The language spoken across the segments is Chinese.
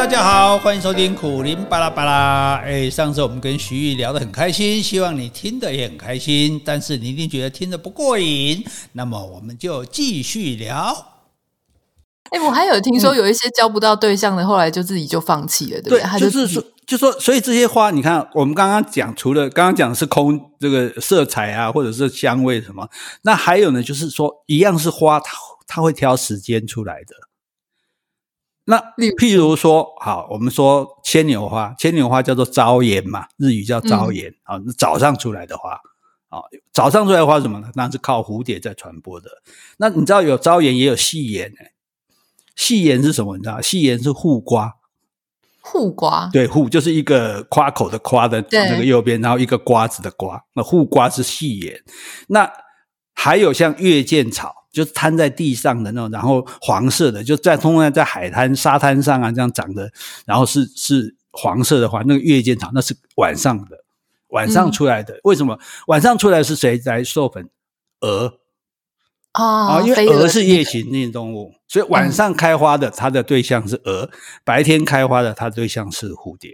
大家好，欢迎收听苦林巴拉巴拉。哎，上次我们跟徐玉聊得很开心，希望你听得也很开心，但是你一定觉得听得不过瘾，那么我们就继续聊。哎，我还有听说有一些交不到对象的，后来就自己就放弃了，对不对？对，就是说，就说，所以这些花，你看，我们刚刚讲，除了刚刚讲的是空这个色彩啊，或者是香味什么，那还有呢，就是说，一样是花，它它会挑时间出来的。那譬如说，好，我们说牵牛花，牵牛花叫做朝颜嘛，日语叫朝颜啊，嗯、早上出来的花啊，早上出来的花是什么呢？那是靠蝴蝶在传播的。那你知道有朝颜也有夕颜哎，夕颜是什么？你知道？夕颜是护瓜，护瓜对，护就是一个夸口的夸的那个右边，然后一个瓜子的瓜，那护瓜是夕颜。那还有像月见草。就是摊在地上的那种，然后黄色的，就在通常在海滩、沙滩上啊这样长的，然后是是黄色的话，那个月见草那是晚上的，晚上出来的。嗯、为什么晚上出来是谁来授粉？蛾啊、哦，因为蛾是夜行性动物，所以晚上开花的它的对象是蛾，嗯、白天开花的它的对象是蝴蝶。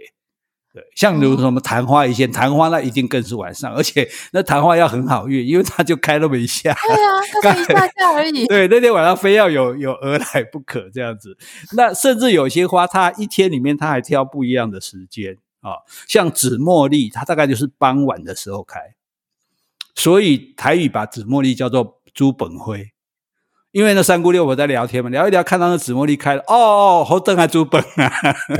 对，像比如什么昙花一现，昙花那一定更是晚上，而且那昙花要很好运，因为它就开那么一下，对啊，它才一下下而已。对，那天晚上非要有有蛾来不可，这样子。那甚至有些花，它一天里面它还挑不一样的时间啊、哦，像紫茉莉，它大概就是傍晚的时候开，所以台语把紫茉莉叫做煮饭花。因为那三姑六婆在聊天嘛，聊一聊，看到那紫茉莉开了，哦哦，好等啊煮本啊，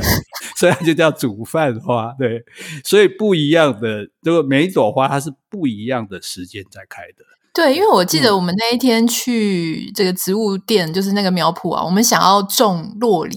所以它就叫煮饭花，对，所以不一样的，这个每一朵花它是不一样的时间在开的。对，因为我记得我们那一天去这个植物店，嗯、就是那个苗圃啊，我们想要种洛梨，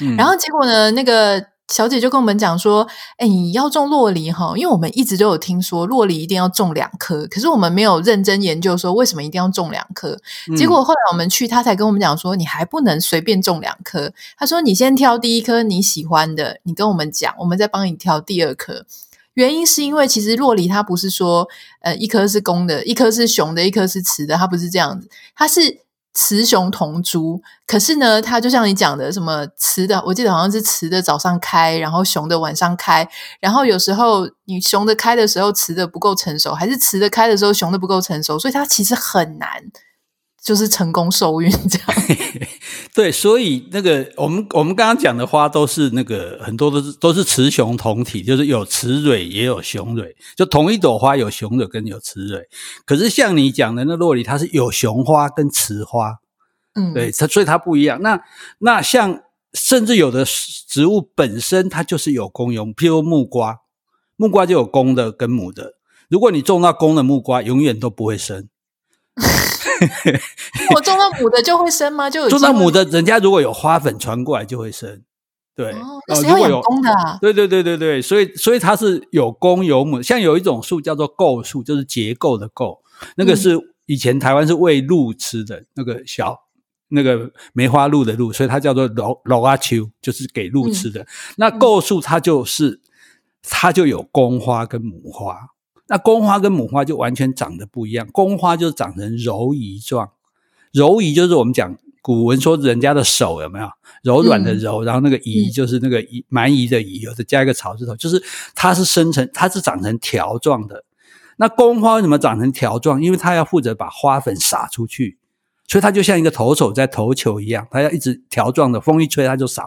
嗯、然后结果呢，那个。小姐就跟我们讲说：“哎，你要种洛梨哈，因为我们一直都有听说洛梨一定要种两颗，可是我们没有认真研究说为什么一定要种两颗。结果后来我们去，他才跟我们讲说，你还不能随便种两颗。他说你先挑第一颗你喜欢的，你跟我们讲，我们再帮你挑第二颗。原因是因为其实洛梨它不是说呃一颗是公的，一颗是雄的，一颗是雌的，它不是这样子，它是。”雌雄同株，可是呢，它就像你讲的，什么雌的，我记得好像是雌的早上开，然后雄的晚上开，然后有时候你雄的开的时候，雌的不够成熟，还是雌的开的时候，雄的不够成熟，所以它其实很难，就是成功受孕这样。对，所以那个我们我们刚刚讲的花都是那个很多都是都是雌雄同体，就是有雌蕊也有雄蕊，就同一朵花有雄蕊跟有雌蕊。可是像你讲的那洛梨，它是有雄花跟雌花，嗯，对，它所以它不一样。那那像甚至有的植物本身它就是有公有母，譬如木瓜，木瓜就有公的跟母的。如果你种到公的木瓜，永远都不会生。我种到母的就会生吗？就有种到母的，人家如果有花粉传过来就会生。对，哦，那谁要有公的啊？对对对对对，所以所以它是有公有母。像有一种树叫做构树，就是结构的构，那个是以前台湾是喂鹿吃的，那个小那个梅花鹿的鹿，所以它叫做老老阿秋，就是给鹿吃的。嗯、那构树它就是它就有公花跟母花。那公花跟母花就完全长得不一样，公花就长成柔仪状，柔仪就是我们讲古文说人家的手有没有柔软的柔，嗯、然后那个仪就是那个仪蛮夷的夷，有的加一个草字头，就是它是生成它是长成条状的。那公花为什么长成条状？因为它要负责把花粉撒出去，所以它就像一个投手在投球一样，它要一直条状的，风一吹它就撒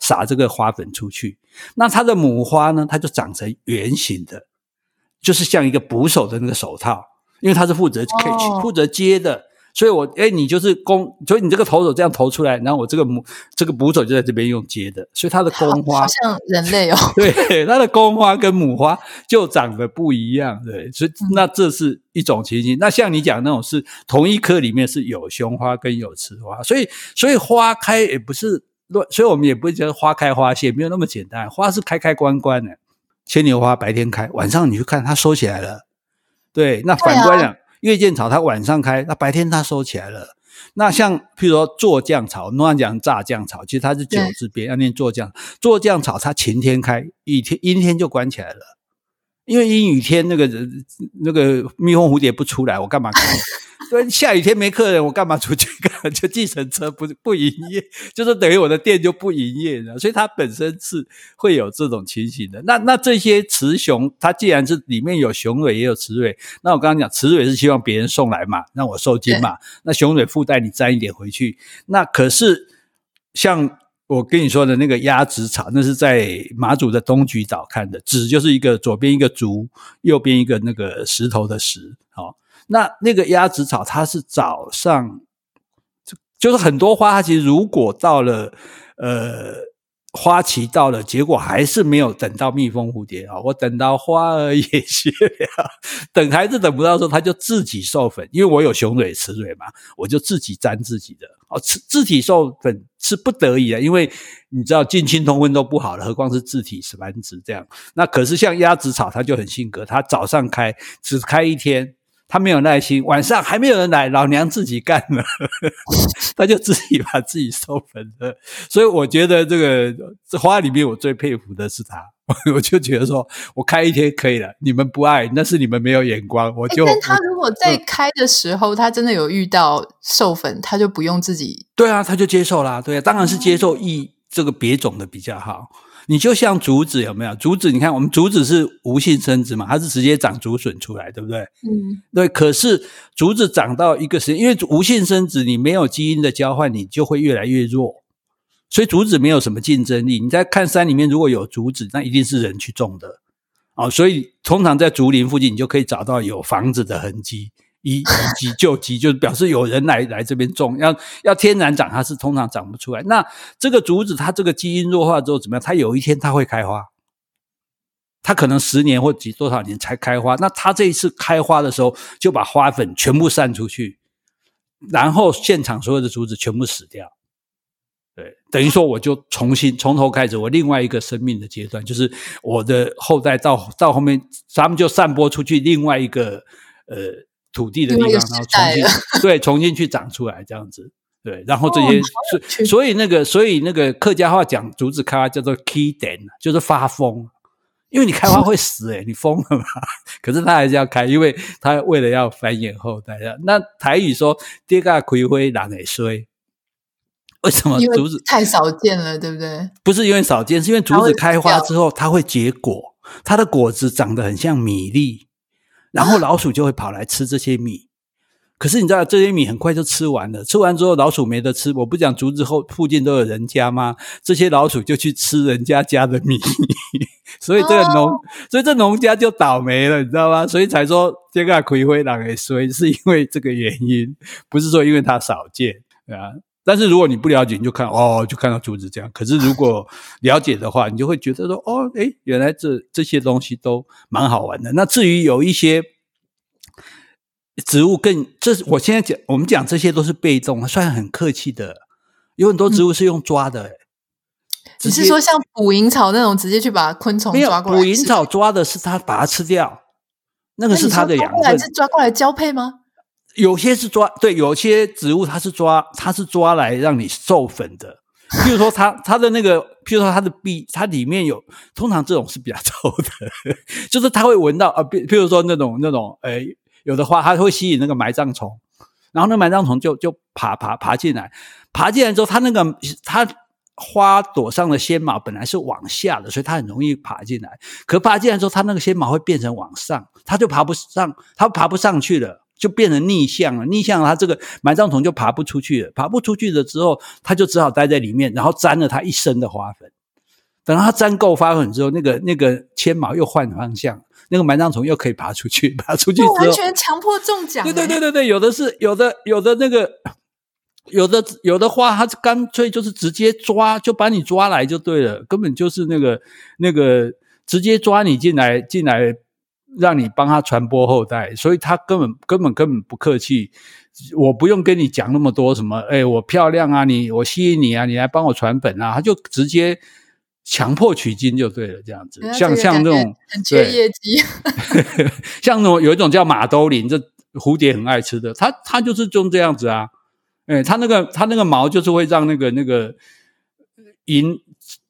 撒这个花粉出去。那它的母花呢，它就长成圆形的。就是像一个捕手的那个手套，因为他是负责 catch、哦、负责接的，所以我诶你就是公，所以你这个投手这样投出来，然后我这个母这个捕手就在这边用接的，所以它的公花好像人类哦，对，它的公花跟母花就长得不一样，对，所以那这是一种情形。嗯、那像你讲那种是同一棵里面是有雄花跟有雌花，所以所以花开也不是乱，所以我们也不会觉得花开花谢没有那么简单，花是开开关关的。牵牛花白天开，晚上你去看它收起来了。对，那反过来讲，月见草它晚上开，那白天它收起来了。那像譬如说做酱草，我们讲炸酱草，其实它是九字边，要念做酱。做酱草它晴天开，雨天阴天就关起来了。因为阴雨天那个那个蜜蜂蝴蝶不出来，我干嘛开？对，下雨天没客人，我干嘛出去干？就计程车不不营业，就是等于我的店就不营业了。所以它本身是会有这种情形的。那那这些雌雄，它既然是里面有雄蕊也有雌蕊，那我刚刚讲雌蕊是希望别人送来嘛，让我受精嘛。那雄蕊附带你沾一点回去。那可是像我跟你说的那个鸭子草，那是在马祖的东莒岛看的，子就是一个左边一个竹，右边一个那个石头的石，好。那那个鸭子草，它是早上，就就是很多花，它其实如果到了，呃，花期到了，结果还是没有等到蜜蜂蝴蝶啊，我等到花儿也谢了，等还是等不到时候，它就自己授粉，因为我有雄蕊雌蕊嘛，我就自己粘自己的哦，自自体授粉是不得已啊，因为你知道近亲通婚都不好了，何况是自体繁殖这样。那可是像鸭子草，它就很性格，它早上开只开一天。他没有耐心，晚上还没有人来，老娘自己干了，他就自己把自己授粉了。所以我觉得这个这花里面我最佩服的是他，我就觉得说我开一天可以了，你们不爱那是你们没有眼光。我就，但他如果在开的时候，嗯、他真的有遇到授粉，他就不用自己。对啊，他就接受啦。对啊，当然是接受异这个别种的比较好。你就像竹子有没有？竹子，你看我们竹子是无性生殖嘛，它是直接长竹笋出来，对不对？嗯，对。可是竹子长到一个时间，因为无性生殖，你没有基因的交换，你就会越来越弱。所以竹子没有什么竞争力。你在看山里面如果有竹子，那一定是人去种的啊。所以通常在竹林附近，你就可以找到有房子的痕迹。一急就急，就是表示有人来来这边种，要要天然长，它是通常长不出来。那这个竹子，它这个基因弱化之后怎么样？它有一天它会开花，它可能十年或几多少年才开花。那它这一次开花的时候，就把花粉全部散出去，然后现场所有的竹子全部死掉。对，等于说我就重新从头开始，我另外一个生命的阶段，就是我的后代到到后面，咱们就散播出去另外一个呃。土地的地方，然后重新对重新去长出来这样子，对，然后这些，所所以那个所以那个客家话讲竹子开花叫做 kiden，，就是发疯，因为你开花会死诶、欸、你疯了吗？可是他还是要开，因为他为了要繁衍后代。那台语说“跌个葵花人会衰”，为什么竹子太少见了，对不对？不是因为少见，是因为竹子开花之后它会结果，它的果子长得很像米粒。然后老鼠就会跑来吃这些米，可是你知道这些米很快就吃完了。吃完之后老鼠没得吃，我不讲竹子后附近都有人家吗？这些老鼠就去吃人家家的米，所以这个农，所以这农家就倒霉了，你知道吗？所以才说这个葵花人会衰，是因为这个原因，不是说因为它少见，啊。但是如果你不了解，你就看哦，就看到竹子这样。可是如果了解的话，你就会觉得说哦，诶，原来这这些东西都蛮好玩的。那至于有一些植物更，这我现在讲，我们讲这些都是被动，算很客气的。有很多植物是用抓的，只是说像捕蝇草那种，直接去把昆虫抓过来。捕蝇草抓的是它把它吃掉，那个是它的养分。是抓过来交配吗？有些是抓，对，有些植物它是抓，它是抓来让你授粉的。譬如说它，它的那个，譬如说它的壁，它里面有，通常这种是比较臭的，就是它会闻到啊，譬譬如说那种那种，诶，有的花它会吸引那个埋葬虫，然后那埋葬虫就就爬爬爬进来，爬进来之后，它那个它花朵上的纤毛本来是往下的，所以它很容易爬进来。可爬进来之后，它那个纤毛会变成往上，它就爬不上，它爬不上去了。就变成逆向了，逆向了，它这个埋葬虫就爬不出去了，爬不出去了之后，它就只好待在里面，然后沾了它一身的花粉。等到它沾够花粉之后，那个那个纤毛又换方向，那个埋葬虫又可以爬出去，爬出去之后完全强迫中奖。对对对对对，有的是有的有的那个有的有的花，它干脆就是直接抓，就把你抓来就对了，根本就是那个那个直接抓你进来进来。让你帮他传播后代，所以他根本根本根本不客气。我不用跟你讲那么多什么，哎，我漂亮啊，你我吸引你啊，你来帮我传本啊，他就直接强迫取经就对了，这样子。像像那种很缺业绩，像那种有一种叫马兜铃，这蝴蝶很爱吃的，它它就是种这样子啊。哎，它那个它那个毛就是会让那个那个蝇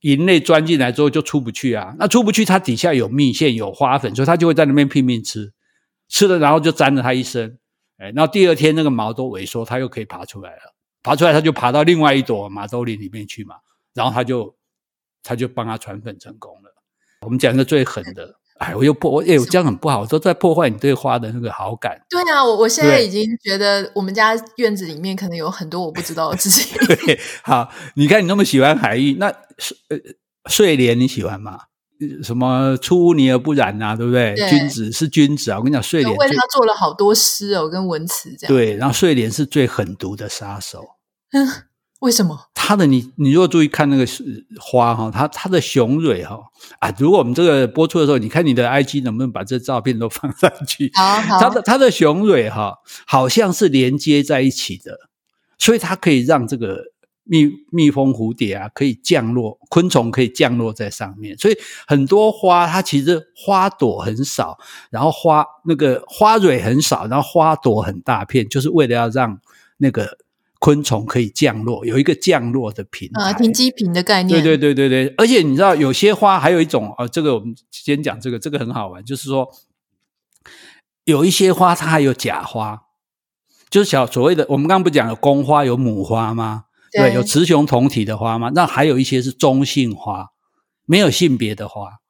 蝇类钻进来之后就出不去啊，那出不去，它底下有蜜腺有花粉，所以它就会在那边拼命吃，吃了然后就沾了它一身，哎，然后第二天那个毛都萎缩，它又可以爬出来了，爬出来它就爬到另外一朵马兜铃里面去嘛，然后它就它就帮它传粉成功了。我们讲一个最狠的。哎，我又破，我哎，我这样很不好，我都在破坏你对花的那个好感。对啊，我我现在已经觉得我们家院子里面可能有很多我不知道的事情。对，好，你看你那么喜欢海芋，那睡呃睡莲你喜欢吗？什么出污泥而不染啊，对不对？对君子是君子啊，我跟你讲，睡莲为他做了好多诗哦，跟文词这样。对，然后睡莲是最狠毒的杀手。嗯。为什么？它的你，你如果注意看那个花哈，它它的雄蕊哈啊，如果我们这个播出的时候，你看你的 IG 能不能把这照片都放上去？好，好。它的它的雄蕊哈，好像是连接在一起的，所以它可以让这个蜜蜜蜂、蝴蝶啊，可以降落，昆虫可以降落在上面。所以很多花它其实花朵很少，然后花那个花蕊很少，然后花朵很大片，就是为了要让那个。昆虫可以降落，有一个降落的平台，啊，停机坪的概念。对对对对对，而且你知道，有些花还有一种，呃，这个我们先讲这个，这个很好玩，就是说，有一些花它还有假花，就是小所谓的，我们刚刚不讲有公花有母花吗？对，对，有雌雄同体的花吗？那还有一些是中性花，没有性别的花，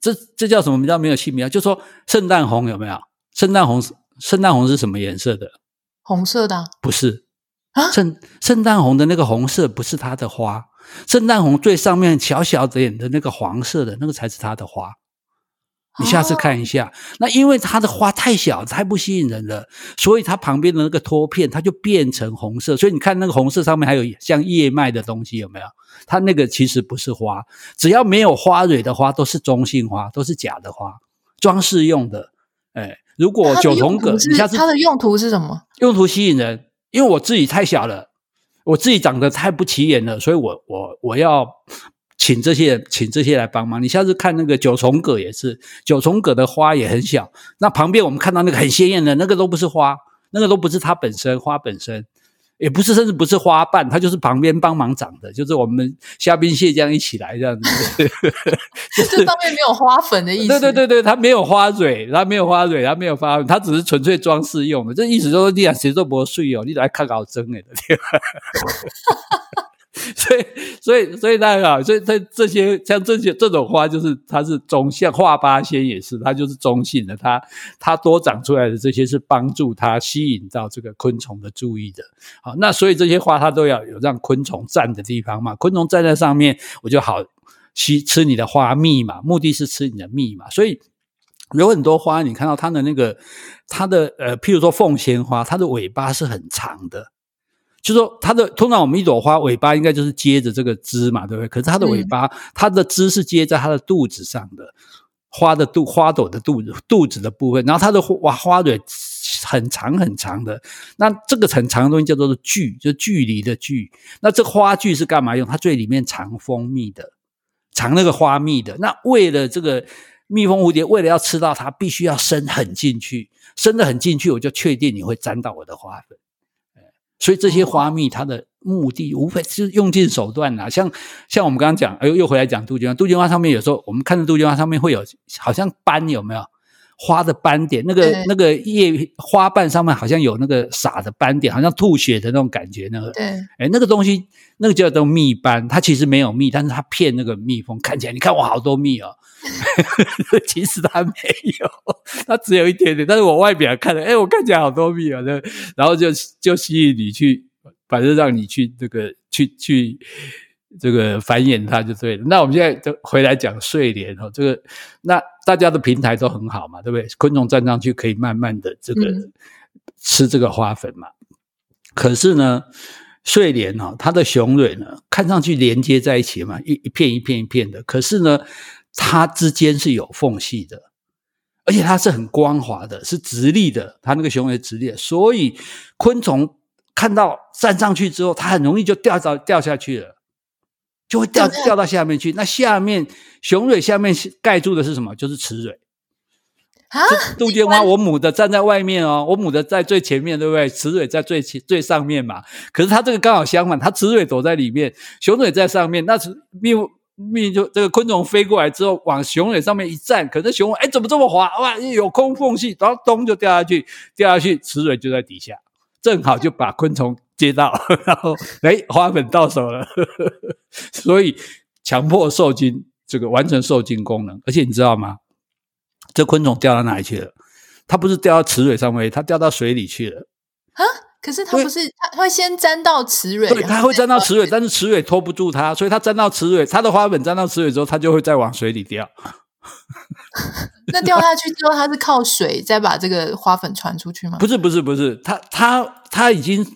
这这叫什么？叫没有性别？就是说圣诞红有没有？圣诞红，圣诞红是什么颜色的？红色的？不是。圣圣诞红的那个红色不是它的花，圣诞红最上面小小点的那个黄色的那个才是它的花。你下次看一下，哦、那因为它的花太小，太不吸引人了，所以它旁边的那个托片它就变成红色。所以你看那个红色上面还有像叶脉的东西，有没有？它那个其实不是花，只要没有花蕊的花都是中性花，都是假的花，装饰用的。哎，如果九重葛，你下次它的用途是什么？用途吸引人。因为我自己太小了，我自己长得太不起眼了，所以我我我要请这些请这些来帮忙。你下次看那个九重葛也是，九重葛的花也很小，那旁边我们看到那个很鲜艳的那个都不是花，那个都不是它本身花本身。也不是，甚至不是花瓣，它就是旁边帮忙长的，就是我们虾兵蟹将一起来这样子。就是上面没有花粉的意思。对对对对，它没有花蕊，它没有花蕊，它没有花粉，它只是纯粹装饰用的。这意思就是，你想谁都不会睡哦，你来看搞真的。所以，所以，所以大家好，所以这这些像这些这种花，就是它是中性，画八仙也是，它就是中性的，它它多长出来的这些是帮助它吸引到这个昆虫的注意的。好，那所以这些花它都要有让昆虫站的地方嘛，昆虫站在上面，我就好吸吃你的花蜜嘛，目的是吃你的蜜嘛。所以有很多花，你看到它的那个它的呃，譬如说凤仙花，它的尾巴是很长的。就是说，它的通常我们一朵花尾巴应该就是接着这个枝嘛，对不对？可是它的尾巴，嗯、它的枝是接在它的肚子上的，花的肚花朵的肚子肚子的部分，然后它的花花蕊很长很长的，那这个很长的东西叫做距，就距离的距。那这花距是干嘛用？它最里面藏蜂蜜的，藏那个花蜜的。那为了这个蜜蜂蝴蝶，为了要吃到它，必须要伸很进去，伸得很进去，我就确定你会沾到我的花粉。所以这些花蜜，它的目的无非是用尽手段呐，像像我们刚刚讲，哎呦，又回来讲杜鹃花。杜鹃花上面有时候我们看到杜鹃花上面会有好像斑，有没有花的斑点？那个那个叶花瓣上面好像有那个撒的斑点，好像吐血的那种感觉。那个，对，哎，那个东西那个叫做蜜斑，它其实没有蜜，但是它骗那个蜜蜂，看起来你看我好多蜜哦。其实它没有，它只有一点点。但是我外表看了，哎，我看起来好多蜜啊，然后就就吸引你去，反正让你去这个去去这个繁衍它就对了。那我们现在就回来讲睡莲哦，这个那大家的平台都很好嘛，对不对？昆虫站上去可以慢慢的这个、嗯、吃这个花粉嘛。可是呢，睡莲哦，它的雄蕊呢，看上去连接在一起嘛，一一片一片一片的。可是呢。它之间是有缝隙的，而且它是很光滑的，是直立的。它那个雄蕊直立的，所以昆虫看到站上去之后，它很容易就掉到掉下去了，就会掉掉到下面去。那下面雄蕊下面盖住的是什么？就是雌蕊啊，杜鹃花，我母的站在外面哦，我母的在最前面，对不对？雌蕊在最前最上面嘛。可是它这个刚好相反，它雌蕊躲在里面，雄蕊在上面。那是蜜蜜就这个昆虫飞过来之后，往雄蕊上面一站，可是雄蕊哎怎么这么滑哇？有空缝隙，然后咚就掉下去，掉下去，雌蕊就在底下，正好就把昆虫接到，然后哎花粉到手了，所以强迫受精，这个完成受精功能，而且你知道吗？这昆虫掉到哪里去了？它不是掉到雌蕊上面，它掉到水里去了。啊！可是它不是，它会先沾到雌蕊，对，它会沾到雌蕊，但是雌蕊拖不住它，所以它沾到雌蕊，它的花粉沾到雌蕊之后，它就会再往水里掉。那掉下去之后，它是靠水再把这个花粉传出去吗？不是，不是，不是，它它它已经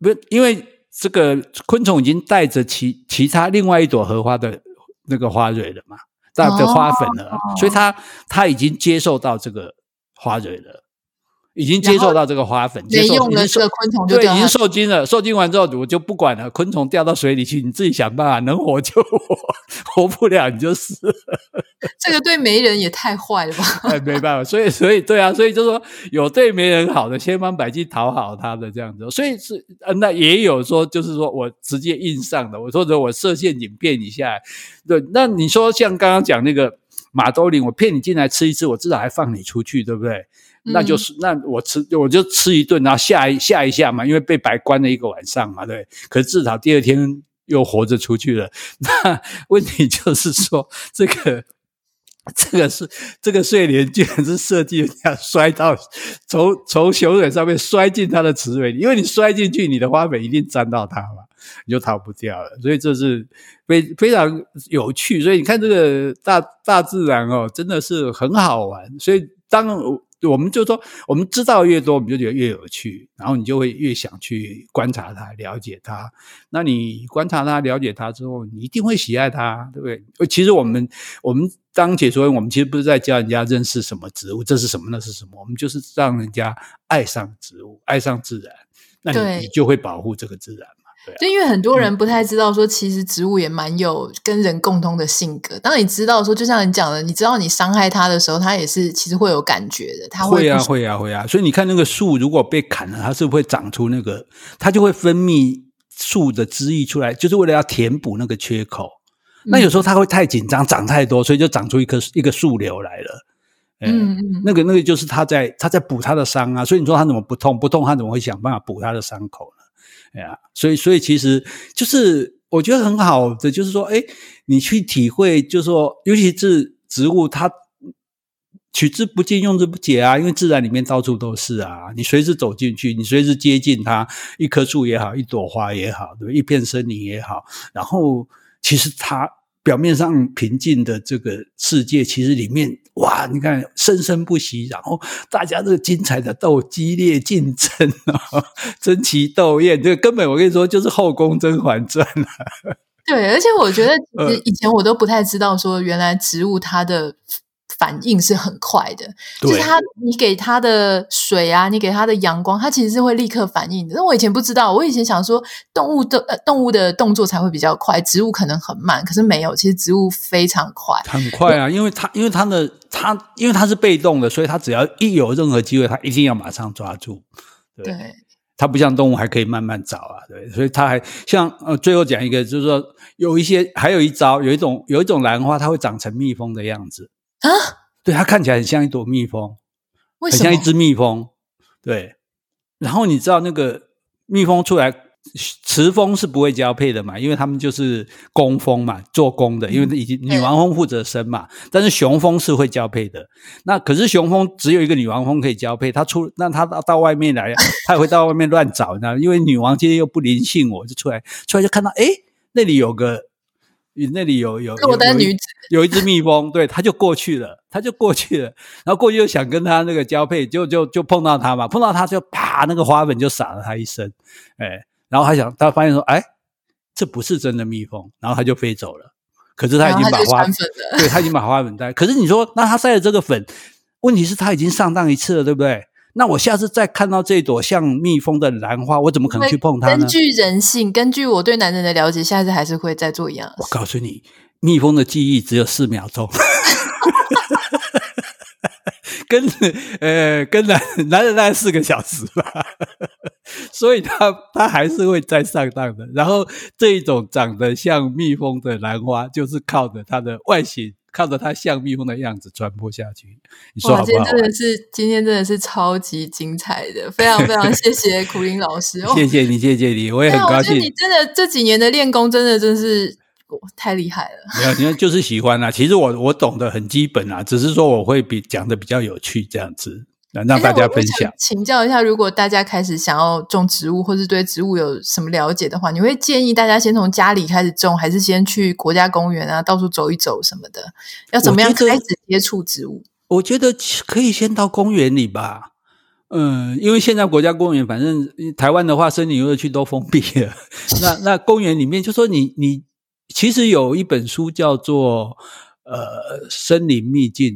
不是，因为这个昆虫已经带着其其他另外一朵荷花的那个花蕊了嘛。带着花粉了，哦、所以它它已经接受到这个花蕊了，已经接受到这个花粉，接受用了这个昆虫就对，已经受精了。受精完之后，我就不管了，昆虫掉到水里去，你自己想办法，能活就活，活不了你就死了。这个对媒人也太坏了吧？哎，没办法，所以所以对啊，所以就说有对媒人好的，千方百计讨好他的这样子。所以是那也有说，就是说我直接硬上的，我或者我设陷阱骗你下来。对，那你说像刚刚讲那个马兜铃，我骗你进来吃一次，我至少还放你出去，对不对？那就是，那我吃，我就吃一顿，然后吓一吓一下嘛，因为被白关了一个晚上嘛，对。可是至少第二天又活着出去了。那问题就是说，这个这个是这个睡莲居然是设计要摔到从从雄蕊上面摔进它的雌蕊里，因为你摔进去，你的花粉一定沾到它嘛，你就逃不掉了。所以这是非非常有趣。所以你看这个大大自然哦，真的是很好玩。所以当我们就说，我们知道越多，我们就觉得越有趣，然后你就会越想去观察它、了解它。那你观察它、了解它之后，你一定会喜爱它，对不对？其实我们我们当解说员，我们其实不是在教人家认识什么植物，这是什么，那是什么，我们就是让人家爱上植物、爱上自然，那你你就会保护这个自然。就因为很多人不太知道说，其实植物也蛮有跟人共通的性格。当你知道说，就像你讲的，你知道你伤害它的时候，它也是其实会有感觉的。它会，会啊，会啊，会啊。所以你看那个树，如果被砍了，它是不是会长出那个？它就会分泌树的汁液出来，就是为了要填补那个缺口。那有时候它会太紧张，长太多，所以就长出一棵一个树瘤来了。嗯，嗯，那个那个就是它在它在补它的伤啊。所以你说它怎么不痛？不痛，它怎么会想办法补它的伤口对啊，所以所以其实就是我觉得很好的，就是说，哎，你去体会，就是说，尤其是植物，它取之不尽，用之不竭啊，因为自然里面到处都是啊，你随时走进去，你随时接近它，一棵树也好，一朵花也好，对，一片森林也好，然后其实它。表面上平静的这个世界，其实里面哇，你看生生不息，然后大家这个精彩的斗、激烈竞争啊，争奇斗艳，这个根本我跟你说就是《后宫甄嬛传》啊。对，而且我觉得其实以前我都不太知道，说原来植物它的。反应是很快的，就是它，你给它的水啊，你给它的阳光，它其实是会立刻反应的。那我以前不知道，我以前想说动物的呃动物的动作才会比较快，植物可能很慢，可是没有，其实植物非常快，很快啊，因为它因为它的它因为它是被动的，所以它只要一有任何机会，它一定要马上抓住。对，对。它不像动物还可以慢慢找啊，对，所以它还像呃最后讲一个，就是说有一些还有一招，有一种有一种兰花，它会长成蜜蜂的样子。啊，对，它看起来很像一朵蜜蜂，很像一只蜜蜂。对，然后你知道那个蜜蜂出来，雌蜂是不会交配的嘛，因为他们就是工蜂嘛，做工的，因为已经女王蜂负责生嘛。嗯、但是雄蜂是会交配的。那可是雄蜂只有一个女王蜂可以交配，它出那它到到外面来，它也会到外面乱找，你知道，因为女王今天又不灵性我，我就出来出来就看到，哎，那里有个。你那里有有有女子有一只蜜蜂，对，他就过去了，他就过去了，然后过去又想跟他那个交配，就就就碰到他嘛，碰到他就啪，那个花粉就洒了他一身，哎，然后他想，他发现说，哎，这不是真的蜜蜂，然后他就飞走了。可是他已经把花粉，对，他已经把花粉带。可是你说，那他塞了这个粉，问题是他已经上当一次了，对不对？那我下次再看到这朵像蜜蜂的兰花，我怎么可能去碰它呢？根据人性，根据我对男人的了解，下次还是会再做一样。我告诉你，蜜蜂的记忆只有四秒钟。跟呃跟男男人大概四个小时吧，所以他他还是会再上当的。然后这一种长得像蜜蜂的兰花，就是靠着它的外形。靠着它像蜜蜂的样子传播下去，你说好不好？今天真的是，今天真的是超级精彩的，非常非常谢谢苦林老师，谢谢你，谢谢你，我也很高兴。你真的这几年的练功，真的真是太厉害了。没有，你看就是喜欢啊。其实我我懂得很基本啊，只是说我会比讲的比较有趣这样子。让大家分享，请教一下，如果大家开始想要种植物，或是对植物有什么了解的话，你会建议大家先从家里开始种，还是先去国家公园啊，到处走一走什么的？要怎么样开始接触植物？我觉得可以先到公园里吧。嗯，因为现在国家公园，反正台湾的话，森林游乐区都封闭了。那那公园里面，就说你你其实有一本书叫做呃《森林秘境》。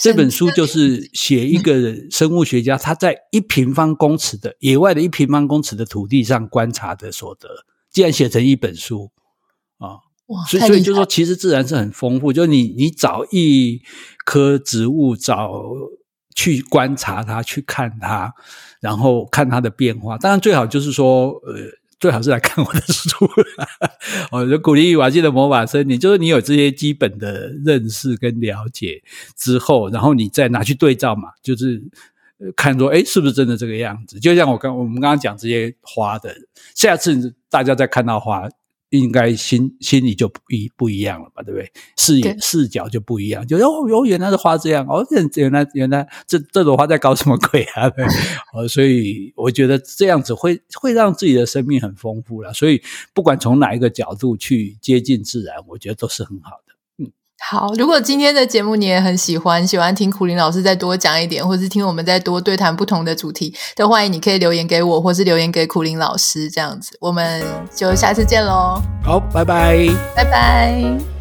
这本书就是写一个生物学家他在一平方公尺的野外的一平方公尺的土地上观察的所得，竟然写成一本书啊！哇，所以所以就说，其实自然是很丰富。就你你找一棵植物，找去观察它，去看它，然后看它的变化。当然最好就是说，呃。最好是来看我的书，我 就鼓励瓦基的魔法森林，就是你有这些基本的认识跟了解之后，然后你再拿去对照嘛，就是看说，哎，是不是真的这个样子？就像我刚我们刚刚讲这些花的，下次大家再看到花。应该心心里就不一不一样了吧，对不对？视野视角就不一样，就哦哦，原来是花这样哦，原来原来这这朵花在搞什么鬼啊？对，哦，所以我觉得这样子会会让自己的生命很丰富了。所以不管从哪一个角度去接近自然，我觉得都是很好的。好，如果今天的节目你也很喜欢，喜欢听苦林老师再多讲一点，或是听我们再多对谈不同的主题，都欢迎你可以留言给我，或是留言给苦林老师，这样子，我们就下次见喽。好，拜拜，拜拜。